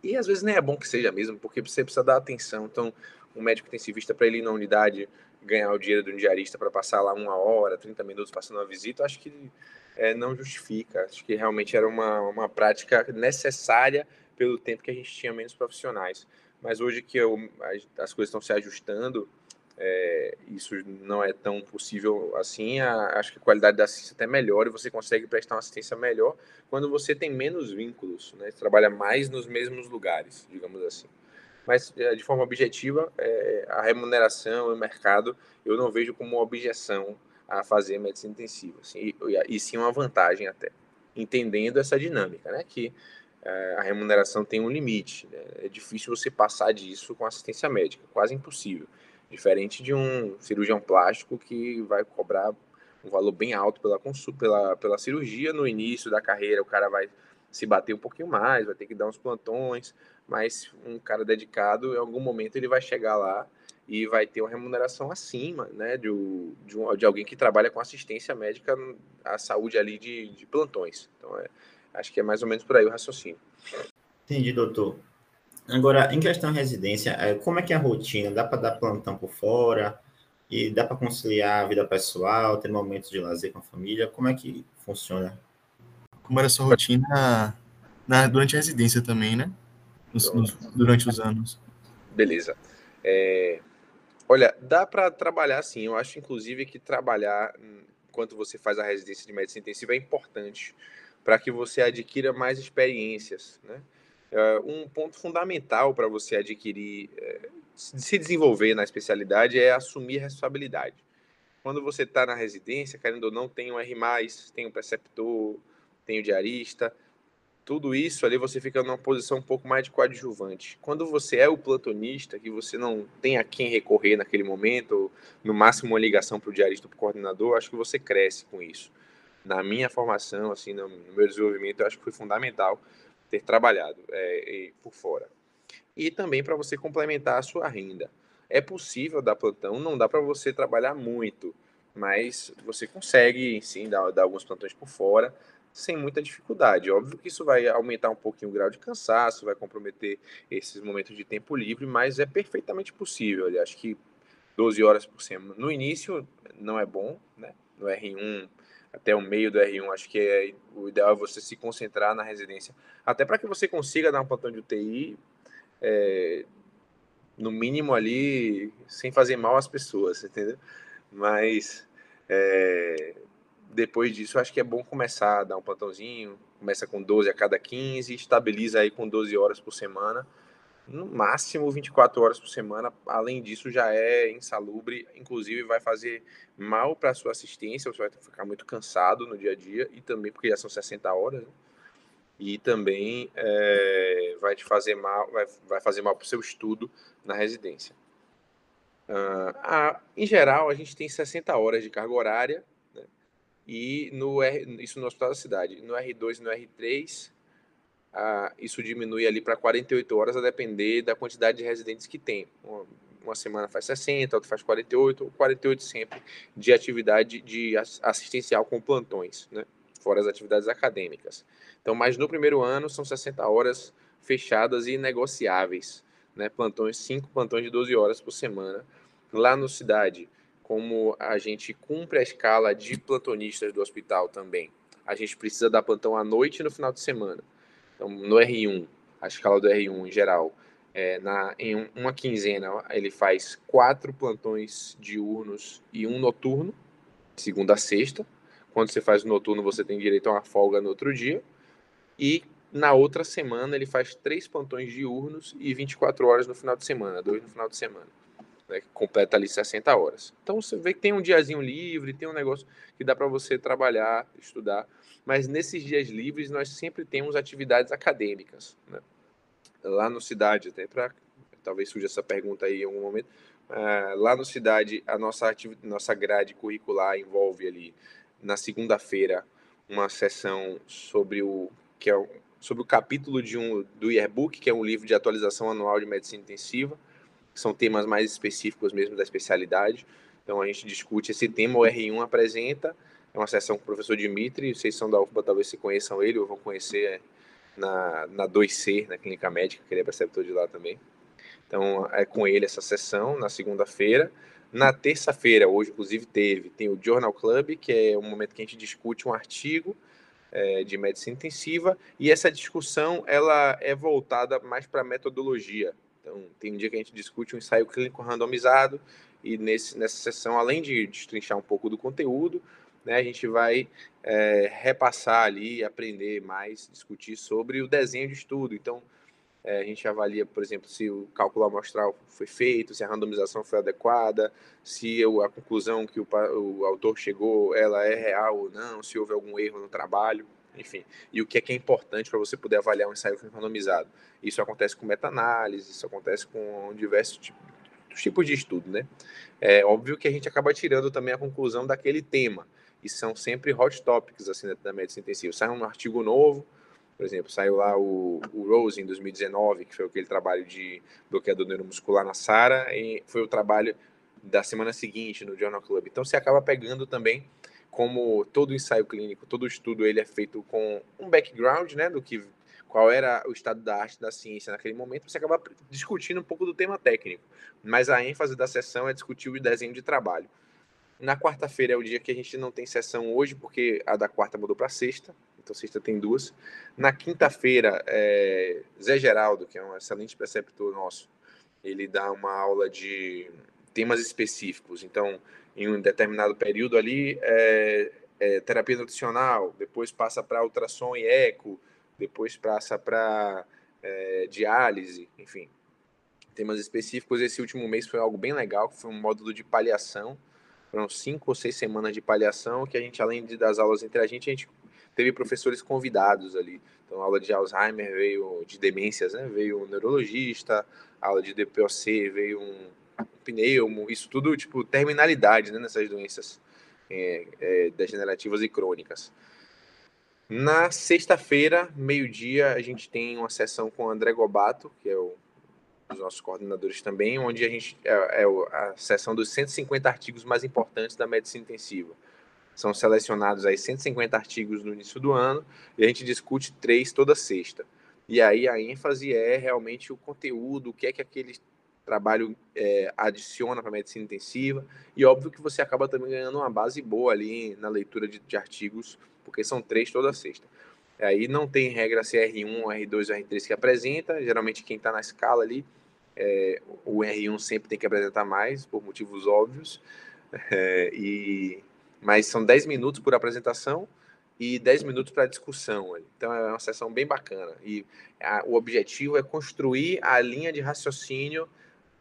E às vezes nem é bom que seja mesmo, porque você precisa dar atenção. Então, um médico intensivista para ele ir na unidade ganhar o dinheiro de um diarista para passar lá uma hora, 30 minutos passando uma visita, acho que é, não justifica. Acho que realmente era uma, uma prática necessária pelo tempo que a gente tinha menos profissionais. Mas hoje que eu, as coisas estão se ajustando, é, isso não é tão possível assim. A, acho que a qualidade da assistência até melhor e você consegue prestar uma assistência melhor quando você tem menos vínculos, né? Você trabalha mais nos mesmos lugares, digamos assim. Mas é, de forma objetiva, é, a remuneração e o mercado eu não vejo como uma objeção a fazer medicina intensiva, assim, e, e, sim uma vantagem até, entendendo essa dinâmica, né, que é, a remuneração tem um limite, né, é difícil você passar disso com assistência médica, quase impossível, diferente de um cirurgião plástico que vai cobrar um valor bem alto pela, pela, pela cirurgia no início da carreira, o cara vai se bater um pouquinho mais, vai ter que dar uns plantões, mas um cara dedicado, em algum momento ele vai chegar lá e vai ter uma remuneração acima né, de, de, um, de alguém que trabalha com assistência médica à saúde ali de, de plantões. Então, é, acho que é mais ou menos por aí o raciocínio. Entendi, doutor. Agora, em questão de residência, é, como é que é a rotina? Dá para dar plantão por fora? E dá para conciliar a vida pessoal, ter momentos de lazer com a família? Como é que funciona? Como era a sua rotina na, durante a residência também, né? Nos, nos, durante os anos. Beleza. É, olha, dá para trabalhar sim. Eu acho, inclusive, que trabalhar enquanto você faz a residência de medicina intensiva é importante para que você adquira mais experiências, né? É, um ponto fundamental para você adquirir, é, se desenvolver na especialidade é assumir responsabilidade. Quando você está na residência, querendo ou não, tem um R+, tem um preceptor, tem o diarista, tudo isso ali você fica numa posição um pouco mais de coadjuvante. Quando você é o plantonista, que você não tem a quem recorrer naquele momento, ou no máximo uma ligação para o diarista ou para o coordenador, acho que você cresce com isso. Na minha formação, assim, no meu desenvolvimento, acho que foi fundamental ter trabalhado é, por fora. E também para você complementar a sua renda. É possível dar plantão, não dá para você trabalhar muito, mas você consegue, sim, dar, dar alguns plantões por fora sem muita dificuldade. Óbvio que isso vai aumentar um pouquinho o grau de cansaço, vai comprometer esses momentos de tempo livre, mas é perfeitamente possível. Eu acho que 12 horas por semana. No início não é bom, né? No R1 até o meio do R1, acho que é, o ideal é você se concentrar na residência, até para que você consiga dar um plantão de UTI, é, no mínimo ali, sem fazer mal às pessoas, entendeu? Mas é, depois disso, acho que é bom começar a dar um plantãozinho, começa com 12 a cada 15, estabiliza aí com 12 horas por semana, no máximo 24 horas por semana. Além disso, já é insalubre, inclusive vai fazer mal para a sua assistência, você vai ficar muito cansado no dia a dia, e também porque já são 60 horas, né? e também é, vai te fazer mal, vai, vai fazer mal para o seu estudo na residência. Uh, a, em geral, a gente tem 60 horas de carga horária? E no R, isso no Hospital da Cidade. No R2 e no R3, ah, isso diminui ali para 48 horas, a depender da quantidade de residentes que tem. Uma, uma semana faz 60, outra faz 48, ou 48 sempre de atividade de assistencial com plantões, né? fora as atividades acadêmicas. Então, mas no primeiro ano são 60 horas fechadas e negociáveis, né? plantões, 5 plantões de 12 horas por semana. Lá no Cidade, como a gente cumpre a escala de plantonistas do hospital também, a gente precisa dar plantão à noite e no final de semana. Então, no R1, a escala do R1 em geral, é, na, em uma quinzena, ele faz quatro plantões diurnos e um noturno, segunda a sexta. Quando você faz o noturno, você tem direito a uma folga no outro dia. E na outra semana, ele faz três plantões diurnos e 24 horas no final de semana, dois no final de semana. Né, que completa ali 60 horas. Então você vê que tem um diazinho livre, tem um negócio que dá para você trabalhar, estudar mas nesses dias livres nós sempre temos atividades acadêmicas. Né? Lá no Cidade, até para talvez surja essa pergunta aí em algum momento, uh, lá no Cidade a nossa, nossa grade curricular envolve ali na segunda-feira uma sessão sobre o que é sobre o capítulo de um do yearbook, que é um livro de atualização anual de medicina intensiva, são temas mais específicos mesmo da especialidade. Então a gente discute esse tema, o R1 apresenta é uma sessão com o professor Dimitri, vocês são da UFBA, talvez se conheçam ele, ou vão conhecer na, na 2C, na Clínica Médica, que ele é preceptor de lá também. Então, é com ele essa sessão, na segunda-feira. Na terça-feira, hoje, inclusive, teve, tem o Journal Club, que é um momento que a gente discute um artigo é, de medicina intensiva, e essa discussão, ela é voltada mais para metodologia. Então, tem um dia que a gente discute um ensaio clínico randomizado, e nesse, nessa sessão, além de destrinchar um pouco do conteúdo, né, a gente vai é, repassar ali, aprender mais, discutir sobre o desenho de estudo. Então, é, a gente avalia, por exemplo, se o cálculo amostral foi feito, se a randomização foi adequada, se a conclusão que o, o autor chegou, ela é real ou não, se houve algum erro no trabalho, enfim. E o que é que é importante para você poder avaliar um ensaio randomizado. Isso acontece com meta-análise, isso acontece com diversos tipos, de estudo, né? É óbvio que a gente acaba tirando também a conclusão daquele tema e são sempre hot topics assim da medicina intensiva. Sai um artigo novo, por exemplo, saiu lá o, o Rose em 2019, que foi aquele trabalho de bloqueador neuromuscular na SARA, e foi o trabalho da semana seguinte no Journal Club. Então você acaba pegando também como todo ensaio clínico, todo estudo ele é feito com um background, né, do que qual era o estado da arte da ciência naquele momento, você acaba discutindo um pouco do tema técnico. Mas a ênfase da sessão é discutir o desenho de trabalho. Na quarta-feira é o dia que a gente não tem sessão hoje, porque a da quarta mudou para sexta, então sexta tem duas. Na quinta-feira, é, Zé Geraldo, que é um excelente preceptor nosso, ele dá uma aula de temas específicos. Então, em um determinado período ali, é, é terapia nutricional, depois passa para ultrassom e eco, depois passa para é, diálise, enfim, temas específicos. Esse último mês foi algo bem legal, que foi um módulo de paliação foram cinco ou seis semanas de paliação, que a gente, além de das aulas entre a gente, a gente teve professores convidados ali. Então, aula de Alzheimer veio de demências, né? Veio um neurologista, aula de DPOC veio um, um pneumo, isso tudo, tipo, terminalidade, né? Nessas doenças é, é, degenerativas e crônicas. Na sexta-feira, meio-dia, a gente tem uma sessão com o André Gobato, que é o os nossos coordenadores também, onde a gente é, é a seção dos 150 artigos mais importantes da medicina intensiva. São selecionados aí 150 artigos no início do ano e a gente discute três toda sexta. E aí a ênfase é realmente o conteúdo, o que é que aquele trabalho é, adiciona para medicina intensiva. E óbvio que você acaba também ganhando uma base boa ali na leitura de, de artigos, porque são três toda sexta. Aí não tem regra se é R1, R2 ou R3 que apresenta, geralmente quem está na escala ali é, o R1 sempre tem que apresentar mais, por motivos óbvios, é, e, mas são 10 minutos por apresentação e 10 minutos para discussão. Então é uma sessão bem bacana. E a, o objetivo é construir a linha de raciocínio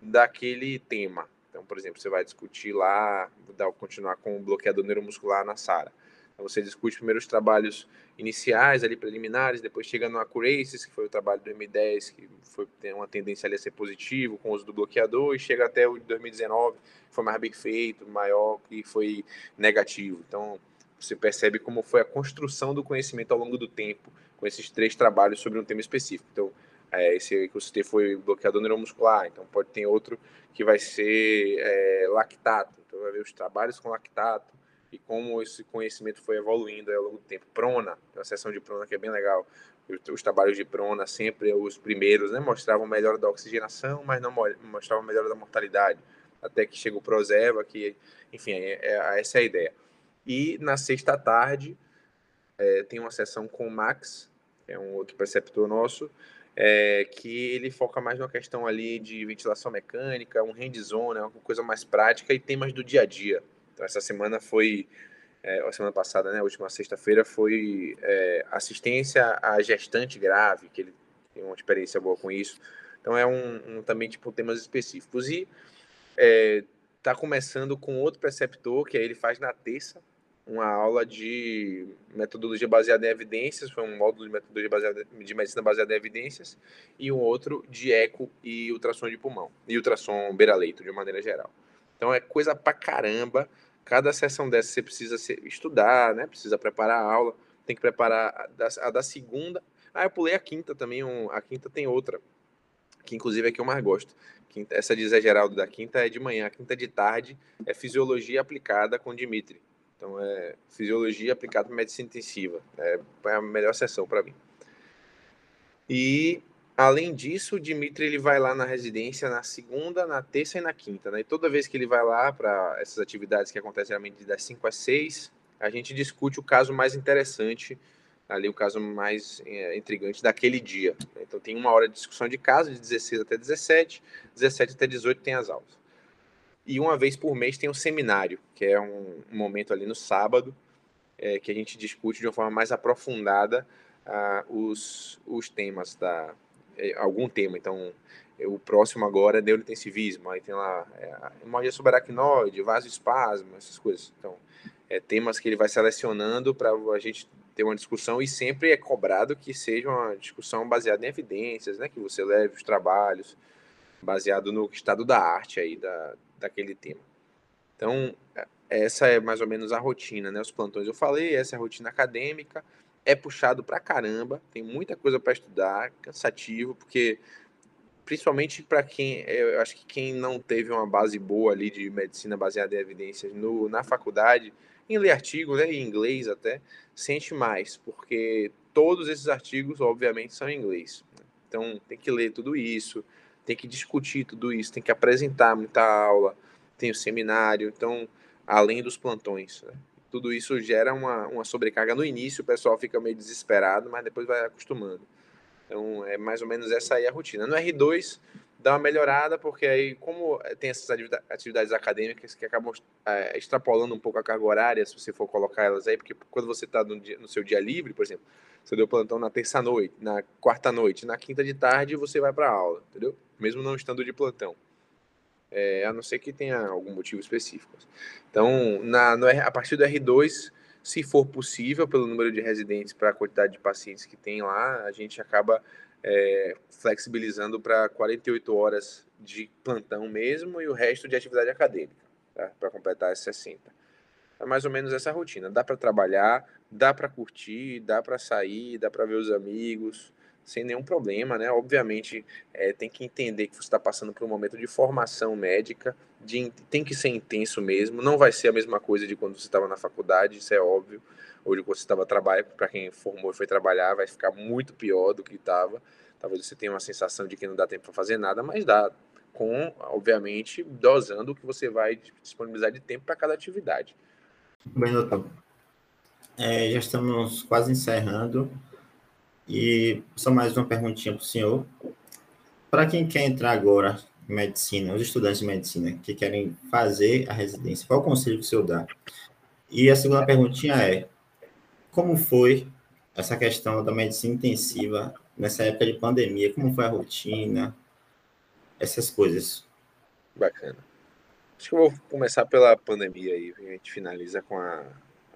daquele tema. Então, por exemplo, você vai discutir lá, vou continuar com o bloqueador neuromuscular na SARA. Então, você discute primeiro os trabalhos iniciais, ali preliminares, depois chega no Accuraces, que foi o trabalho do M10, que foi, tem uma tendência ali a ser positivo com o uso do bloqueador, e chega até o de 2019, que foi mais bem feito, maior, e foi negativo. Então, você percebe como foi a construção do conhecimento ao longo do tempo, com esses três trabalhos sobre um tema específico. Então, é, esse que eu citei foi bloqueador neuromuscular, então pode ter outro que vai ser é, lactato, então vai ver os trabalhos com lactato, e como esse conhecimento foi evoluindo ao longo do tempo. Prona, tem uma seção de prona que é bem legal. Os trabalhos de prona, sempre os primeiros, né, mostravam melhora da oxigenação, mas não mostravam melhora da mortalidade. Até que chega o Prozeva, que, enfim, é, é, essa é a ideia. E na sexta tarde, é, tem uma sessão com o Max, é um outro preceptor nosso, é, que ele foca mais numa questão ali de ventilação mecânica, um hands-on, né, uma coisa mais prática e temas do dia a dia. Então, essa semana foi, é, a semana passada, né, a última sexta-feira, foi é, assistência à gestante grave, que ele tem uma experiência boa com isso. Então, é um, um também, tipo, temas específicos. E é, começando com outro preceptor, que aí ele faz na terça, uma aula de metodologia baseada em evidências, foi um módulo de metodologia baseada, de medicina baseada em evidências, e um outro de eco e ultrassom de pulmão, e ultrassom beira-leito, de maneira geral. Então é coisa pra caramba, Cada sessão dessa você precisa estudar, né? Precisa preparar a aula, tem que preparar a da, segunda. Ah, eu pulei a quinta também, um, a quinta tem outra, que inclusive é que eu mais gosto. Quinta, essa de Zé Geraldo da quinta é de manhã, a quinta de tarde é fisiologia aplicada com Dimitri. Então é fisiologia aplicada para medicina intensiva. É a melhor sessão para mim. E Além disso, o Dimitri ele vai lá na residência na segunda, na terça e na quinta, né? E toda vez que ele vai lá para essas atividades que acontecem geralmente das 5 às 6, a gente discute o caso mais interessante, ali o caso mais é, intrigante daquele dia. Então tem uma hora de discussão de caso, de 16 até 17, 17 até 18 tem as aulas. E uma vez por mês tem um seminário, que é um, momento ali no sábado, é, que a gente discute de uma forma mais aprofundada uh, os, os temas da, é, algum tema. Então, o próximo agora é neurointensivismo, aí tem lá é, hemorragia subaracnoide, vasoespasmo, essas coisas. Então, é, temas que ele vai selecionando para a gente ter uma discussão e sempre é cobrado que seja uma discussão baseada em evidências, né? Que você leve os trabalhos baseado no estado da arte aí da, daquele tema. Então, essa é mais ou menos a rotina, né? Os plantões eu falei, essa é a rotina acadêmica é puxado pra caramba, tem muita coisa para estudar, cansativo, porque principalmente para quem, eu acho que quem não teve uma base boa ali de medicina baseada em evidências no, na faculdade, em ler artigo, né, em inglês até, sente mais, porque todos esses artigos, obviamente, são em inglês. Né? Então, tem que ler tudo isso, tem que discutir tudo isso, tem que apresentar muita aula, tem o seminário, então, além dos plantões. Né? Tudo isso gera uma, uma sobrecarga no início, o pessoal fica meio desesperado, mas depois vai acostumando. Então, é mais ou menos essa aí a rotina. No R2, dá uma melhorada, porque aí, como tem essas atividades acadêmicas que acabam é, extrapolando um pouco a carga horária, se você for colocar elas aí, porque quando você está no, no, seu dia livre, por exemplo, você deu plantão na terça-noite, na quarta-noite, na quinta de tarde, você vai para aula, entendeu? Mesmo não estando de plantão. É, a não ser que tenha algum motivo específico. Então, na, no, a partir do R2, se for possível, pelo número de residentes para a quantidade de pacientes que tem lá, a gente acaba é, flexibilizando para 48 horas de plantão mesmo e o resto de atividade acadêmica, tá? para completar as 60. É mais ou menos essa rotina. Dá para trabalhar, dá para curtir, dá para sair, dá para ver os amigos, sem nenhum problema, né? Obviamente, é, tem que entender que você está passando por um momento de formação médica, de, tem que ser intenso mesmo, não vai ser a mesma coisa de quando você estava na faculdade, isso é óbvio, ou de quando você estava trabalhando, para quem formou e foi trabalhar, vai ficar muito pior do que estava. Talvez você tenha uma sensação de que não dá tempo para fazer nada, mas dá, com, obviamente, dosando o que você vai disponibilizar de tempo para cada atividade. Bem, doutor. É, já estamos quase encerrando. E só mais uma perguntinha para o senhor. Para quem quer entrar agora em medicina, os estudantes de medicina que querem fazer a residência, qual o conselho que o senhor dá? E a segunda perguntinha é: como foi essa questão da medicina intensiva nessa época de pandemia? Como foi a rotina? Essas coisas. Bacana. Acho que eu vou começar pela pandemia aí, a gente finaliza com a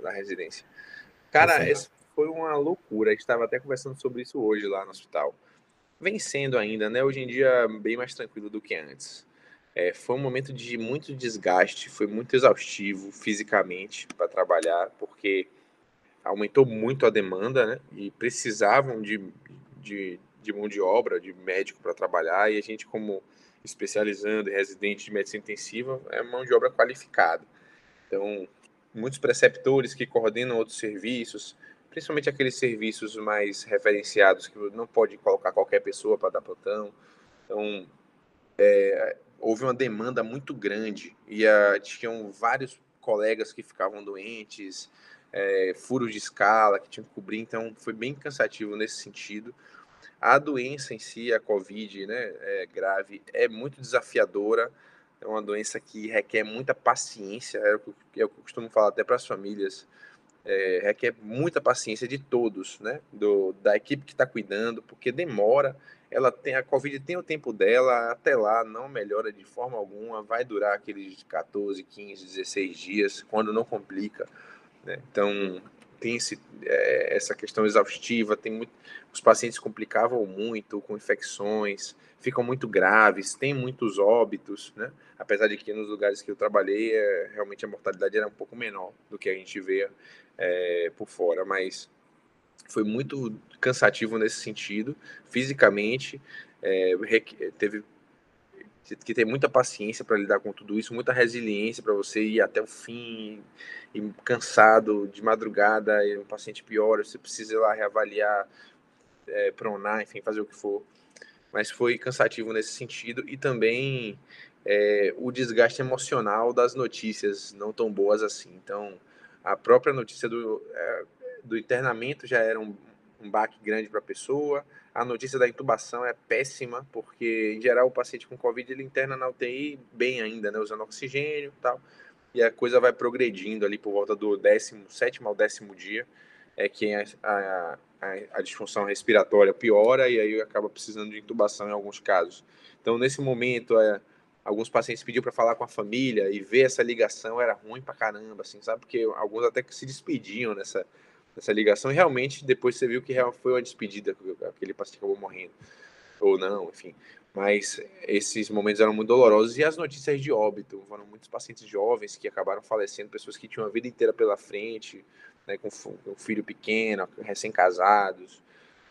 da residência. Cara, esse, foi uma loucura. A gente estava até conversando sobre isso hoje lá no hospital. Vencendo ainda, né? Hoje em dia, bem mais tranquilo do que antes. É, foi um momento de muito desgaste, foi muito exaustivo fisicamente para trabalhar, porque aumentou muito a demanda, né? E precisavam de, de, de mão de obra, de médico para trabalhar, e a gente, como especializando e residente de medicina intensiva, é mão de obra qualificada. Então, muitos preceptores que coordenam outros serviços, principalmente aqueles serviços mais referenciados que não pode colocar qualquer pessoa para dar plantão. Então, é, houve uma demanda muito grande e a, tinham vários colegas que ficavam doentes, é, furos de escala que tinham que cobrir, então foi bem cansativo nesse sentido. A doença em si, a Covid, né, é grave, é muito desafiadora, é uma doença que requer muita paciência, é o que eu costumo falar até para as famílias, é, requer muita paciência de todos, né? Do, da equipe que está cuidando, porque demora. Ela tem a Covid tem o tempo dela, até lá não melhora de forma alguma, vai durar aqueles 14, 15, 16 dias, quando não complica. Né? Então tem esse, é, essa questão exaustiva, tem muito, os pacientes complicavam muito com infecções, ficam muito graves, tem muitos óbitos, né? Apesar de que nos lugares que eu trabalhei, é, realmente a mortalidade era um pouco menor do que a gente vê é, por fora, mas foi muito cansativo nesse sentido, fisicamente, é, teve que ter muita paciência para lidar com tudo isso, muita resiliência para você ir até o fim, e cansado de madrugada, e um paciente pior, você precisa ir lá reavaliar, é, pronar, enfim, fazer o que for. Mas foi cansativo nesse sentido e também é, o desgaste emocional das notícias não tão boas assim. Então, a própria notícia do, é, do internamento já era um, um baque grande para a pessoa. A notícia da intubação é péssima, porque em geral o paciente com Covid ele interna na UTI bem ainda, né, usando oxigênio e tal. E a coisa vai progredindo ali por volta do 17 ao décimo dia, é que a, a, a, a disfunção respiratória piora e aí acaba precisando de intubação em alguns casos. Então, nesse momento, é, alguns pacientes pediram para falar com a família e ver essa ligação era ruim para caramba, assim, sabe? Porque alguns até que se despediam nessa, nessa ligação e realmente depois você viu que foi uma despedida, aquele paciente acabou morrendo, ou não, enfim. Mas esses momentos eram muito dolorosos e as notícias de óbito, foram muitos pacientes jovens que acabaram falecendo, pessoas que tinham a vida inteira pela frente, né, com um filho pequeno, recém-casados,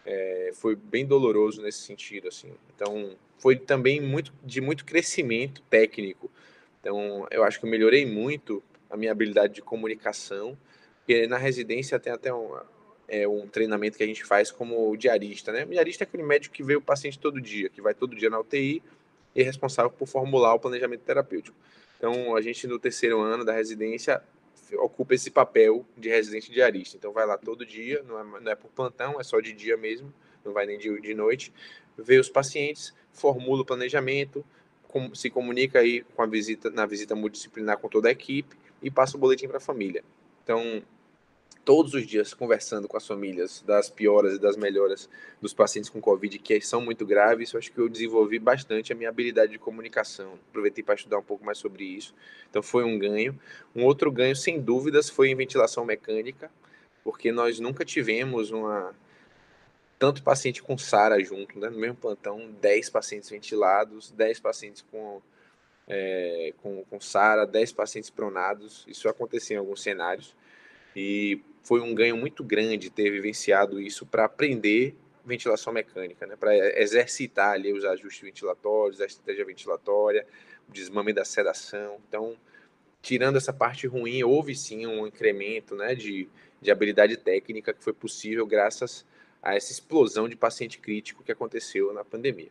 é, foi bem doloroso nesse sentido, assim. Então, foi também muito de muito crescimento técnico. Então, eu acho que eu melhorei muito a minha habilidade de comunicação, porque na residência tem até um, é, um treinamento que a gente faz como diarista, né? O diarista é aquele médico que vê o paciente todo dia, que vai todo dia na UTI e é responsável por formular o planejamento terapêutico. Então, a gente no terceiro ano da residência ocupa esse papel de residente diarista. Então, vai lá todo dia, não é, não é por plantão, é só de dia mesmo, não vai nem de, de noite, vê os pacientes, formula o planejamento, com, se comunica aí com a visita, na visita multidisciplinar com toda a equipe e passa o boletim para a família. Então, todos os dias conversando com as famílias das pioras e das melhoras dos pacientes com Covid, que são muito graves, eu acho que eu desenvolvi bastante a minha habilidade de comunicação. Aproveitei para estudar um pouco mais sobre isso. Então foi um ganho. Um outro ganho, sem dúvidas, foi em ventilação mecânica, porque nós nunca tivemos uma tanto paciente com SARA junto, né? no mesmo plantão, 10 pacientes ventilados, 10 pacientes com, é, com, com SARA, 10 pacientes pronados. Isso acontecia em alguns cenários. E foi um ganho muito grande ter vivenciado isso para aprender ventilação mecânica, né? para exercitar ali os ajustes ventilatórios, a estratégia ventilatória, o desmame da sedação. Então, tirando essa parte ruim, houve sim um incremento né, de, de habilidade técnica que foi possível graças a essa explosão de paciente crítico que aconteceu na pandemia.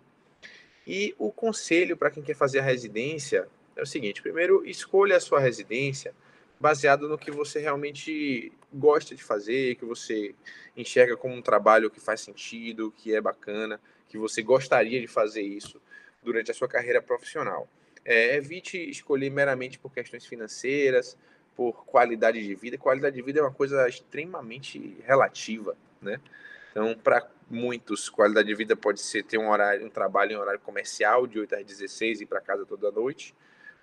E o conselho para quem quer fazer a residência é o seguinte: primeiro, escolha a sua residência baseado no que você realmente gosta de fazer, que você enxerga como um trabalho que faz sentido, que é bacana, que você gostaria de fazer isso durante a sua carreira profissional. É, evite escolher meramente por questões financeiras, por qualidade de vida. Qualidade de vida é uma coisa extremamente relativa, né? Então, para muitos, qualidade de vida pode ser ter um horário, um trabalho em horário comercial de 8 às 16 e ir para casa toda noite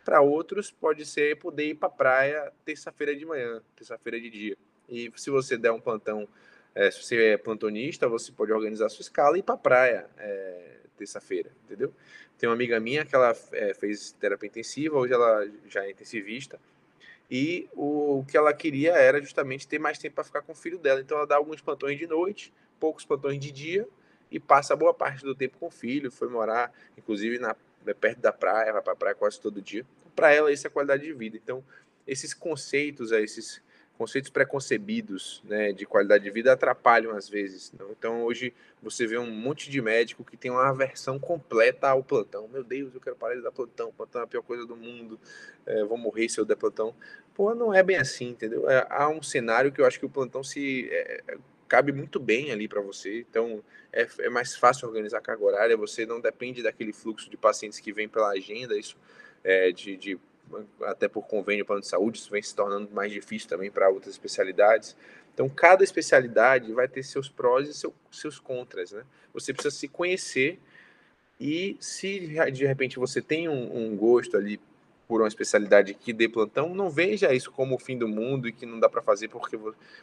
para outros, pode ser poder ir para a praia terça-feira de manhã, terça-feira de dia. E se você der um plantão, é, se você é plantonista, você pode organizar sua escala e ir para a praia é, terça-feira, entendeu? Tem uma amiga minha que ela é, fez terapia intensiva, hoje ela já é intensivista, e o, o que ela queria era justamente ter mais tempo para ficar com o filho dela. Então ela dá alguns plantões de noite, poucos plantões de dia, e passa boa parte do tempo com o filho. Foi morar, inclusive, na, perto da praia, vai para a praia quase todo dia para ela isso é qualidade de vida. Então, esses conceitos, esses conceitos preconcebidos né, de qualidade de vida atrapalham às vezes. Não? Então, hoje você vê um monte de médico que tem uma aversão completa ao plantão. Meu Deus, eu quero parar de dar plantão. Plantão é a pior coisa do mundo. É, vou morrer se eu der plantão. Pô, não é bem assim, entendeu? É, há um cenário que eu acho que o plantão se é, cabe muito bem ali para você. Então, é, é mais fácil organizar a carga horária. Você não depende daquele fluxo de pacientes que vem pela agenda. Isso é, de, de, até por convênio plano de saúde, isso vem se tornando mais difícil também para outras especialidades. Então, cada especialidade vai ter seus prós e seu, seus contras, né? Você precisa se conhecer e se de repente você tem um, um gosto ali por uma especialidade que dê plantão, não veja isso como o fim do mundo e que não dá para fazer porque,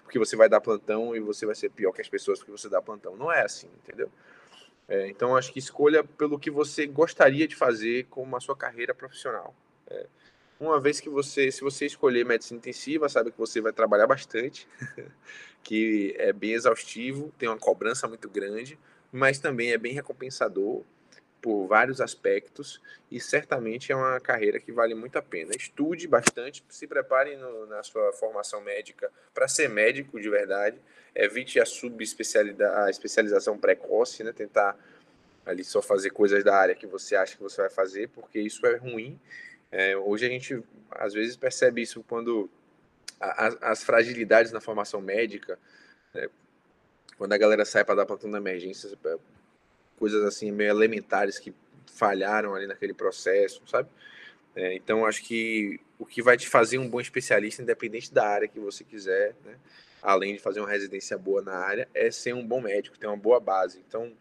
porque você vai dar plantão e você vai ser pior que as pessoas porque você dá plantão. Não é assim, entendeu? É, então, acho que escolha pelo que você gostaria de fazer com a sua carreira profissional. É, uma vez que você, se você escolher medicina intensiva, sabe que você vai trabalhar bastante, que é bem exaustivo, tem uma cobrança muito grande, mas também é bem recompensador por vários aspectos e certamente é uma carreira que vale muito a pena. Estude bastante, se prepare no, na sua formação médica para ser médico de verdade, evite a subespecialidade, a especialização precoce, né? Tentar ali só fazer coisas da área que você acha que você vai fazer, porque isso é ruim. É, hoje a gente às vezes percebe isso quando a, as fragilidades na formação médica, né? quando a galera sai para dar plantão na emergência, coisas assim meio elementares que falharam ali naquele processo, sabe? É, então acho que o que vai te fazer um bom especialista, independente da área que você quiser, né? além de fazer uma residência boa na área, é ser um bom médico, ter uma boa base. Então,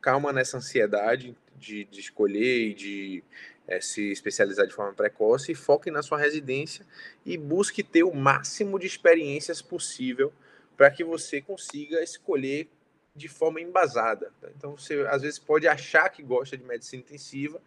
calma nessa ansiedade de, de escolher e de é, se especializar de forma precoce e foque na sua residência e busque ter o máximo de experiências possível para que você consiga escolher de forma embasada. Tá? Então, você às vezes pode achar que gosta de medicina intensiva,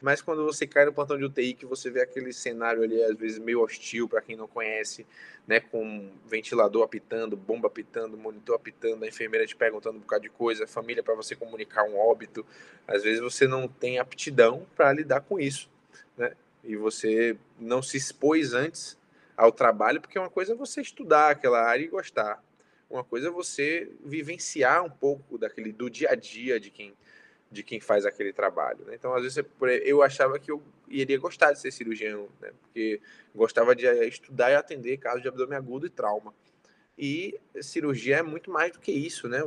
mas quando você cai no plantão de UTI, que você vê aquele cenário ali, às vezes meio hostil para quem não conhece, né, com ventilador apitando, bomba apitando, monitor apitando, a enfermeira te perguntando um bocado de coisa, família para você comunicar um óbito, às vezes você não tem aptidão para lidar com isso, né? E você não se expôs antes ao trabalho, porque uma coisa é você estudar aquela área e gostar. Uma coisa é você vivenciar um pouco daquele do dia a dia de quem de quem faz aquele trabalho. Né? Então, às vezes, eu achava que eu iria gostar de ser cirurgião, né? porque gostava de estudar e atender casos de abdômen agudo e trauma. E cirurgia é muito mais do que isso, né?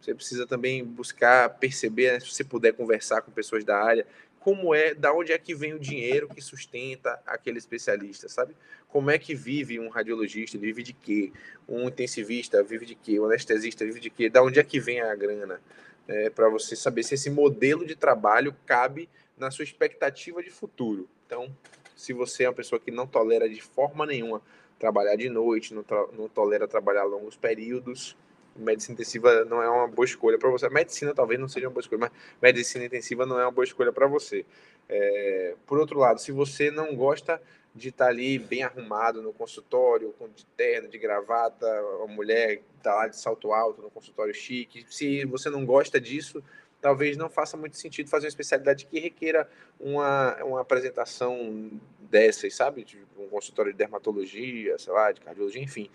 Você precisa também buscar perceber, né? se você puder conversar com pessoas da área, como é, da onde é que vem o dinheiro que sustenta aquele especialista, sabe? Como é que vive um radiologista, vive de quê? Um intensivista vive de quê? Um anestesista vive de quê? Da onde é que vem a grana? É, para você saber se esse modelo de trabalho cabe na sua expectativa de futuro. Então, se você é uma pessoa que não tolera de forma nenhuma trabalhar de noite, não, não tolera trabalhar longos períodos, medicina intensiva não é uma boa escolha para você. medicina talvez não seja uma boa escolha, mas medicina intensiva não é uma boa escolha para você. É, por outro lado, se você não gosta de estar tá ali bem arrumado no consultório, de terno, de gravata, a mulher está lá de salto alto no consultório chique, se você não gosta disso, talvez não faça muito sentido fazer uma especialidade que requeira uma, uma apresentação dessas, sabe? De um consultório de dermatologia, sei lá, de cardiologia, enfim.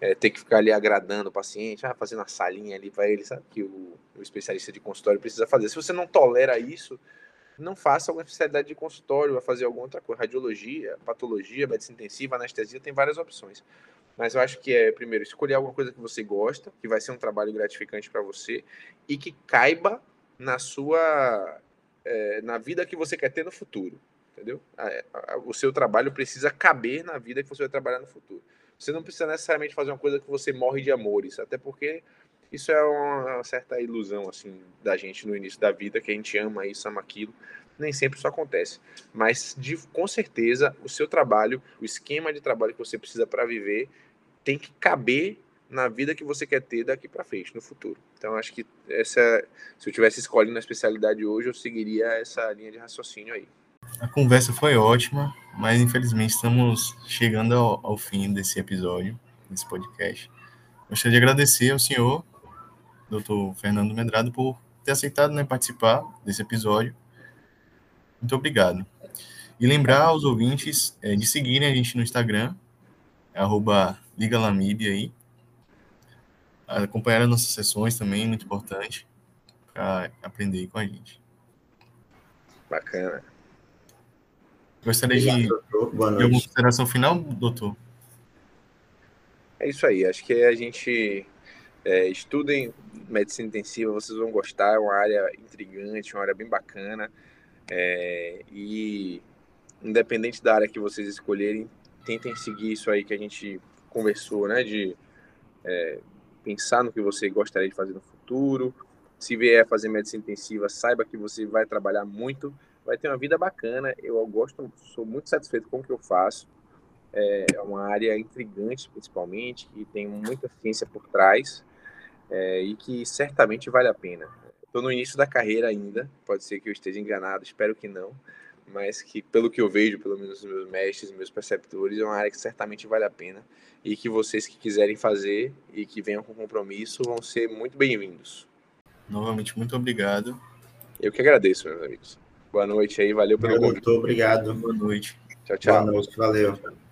É, ter que ficar ali agradando o paciente, ah, fazendo uma salinha ali para ele, sabe? Que o, o, especialista de consultório precisa fazer. Se você não tolera isso, não faça alguma especialidade de consultório, vai fazer alguma outra coisa. Radiologia, patologia, medicina intensiva, anestesia, tem várias opções. Mas eu acho que é, primeiro, escolher alguma coisa que você gosta, que vai ser um trabalho gratificante para você e que caiba na sua é, na vida que você quer ter no futuro, entendeu? o seu trabalho precisa caber na vida que você vai trabalhar no futuro. Você não precisa necessariamente fazer uma coisa que você morre de amores, até porque isso é uma certa ilusão assim da gente no início da vida, que a gente ama isso, ama aquilo. Nem sempre isso acontece, mas de, com certeza o seu trabalho, o esquema de trabalho que você precisa para viver, tem que caber na vida que você quer ter daqui para frente, no futuro. Então, acho que essa, se eu tivesse escolhido uma especialidade hoje, eu seguiria essa linha de raciocínio aí. A conversa foi ótima, mas infelizmente estamos chegando ao, ao fim desse episódio, desse podcast. Gostaria de agradecer ao senhor, doutor Fernando Medrado, por ter aceitado né, participar desse episódio. Muito obrigado. E lembrar aos ouvintes é, de seguirem a gente no Instagram, arroba Liga Lamib aí, acompanhar as nossas sessões também, muito importante, para aprender com a gente. Bacana. Gostaria de, de alguma consideração final, doutor? É isso aí, acho que a gente é, estudem medicina intensiva, vocês vão gostar, é uma área intrigante, uma área bem bacana. É, e independente da área que vocês escolherem, tentem seguir isso aí que a gente conversou, né? De é, pensar no que você gostaria de fazer no futuro. Se vier fazer medicina intensiva, saiba que você vai trabalhar muito, vai ter uma vida bacana. Eu gosto, sou muito satisfeito com o que eu faço. É uma área intrigante, principalmente, que tem muita ciência por trás é, e que certamente vale a pena. Estou no início da carreira ainda, pode ser que eu esteja enganado, espero que não, mas que pelo que eu vejo, pelo menos os meus mestres, meus preceptores, é uma área que certamente vale a pena e que vocês que quiserem fazer e que venham com compromisso vão ser muito bem-vindos. Novamente, muito obrigado. Eu que agradeço, meus amigos. Boa noite aí, valeu pelo convite. Muito obrigado. Boa noite. Tchau, tchau. Boa noite, valeu. Tchau, tchau.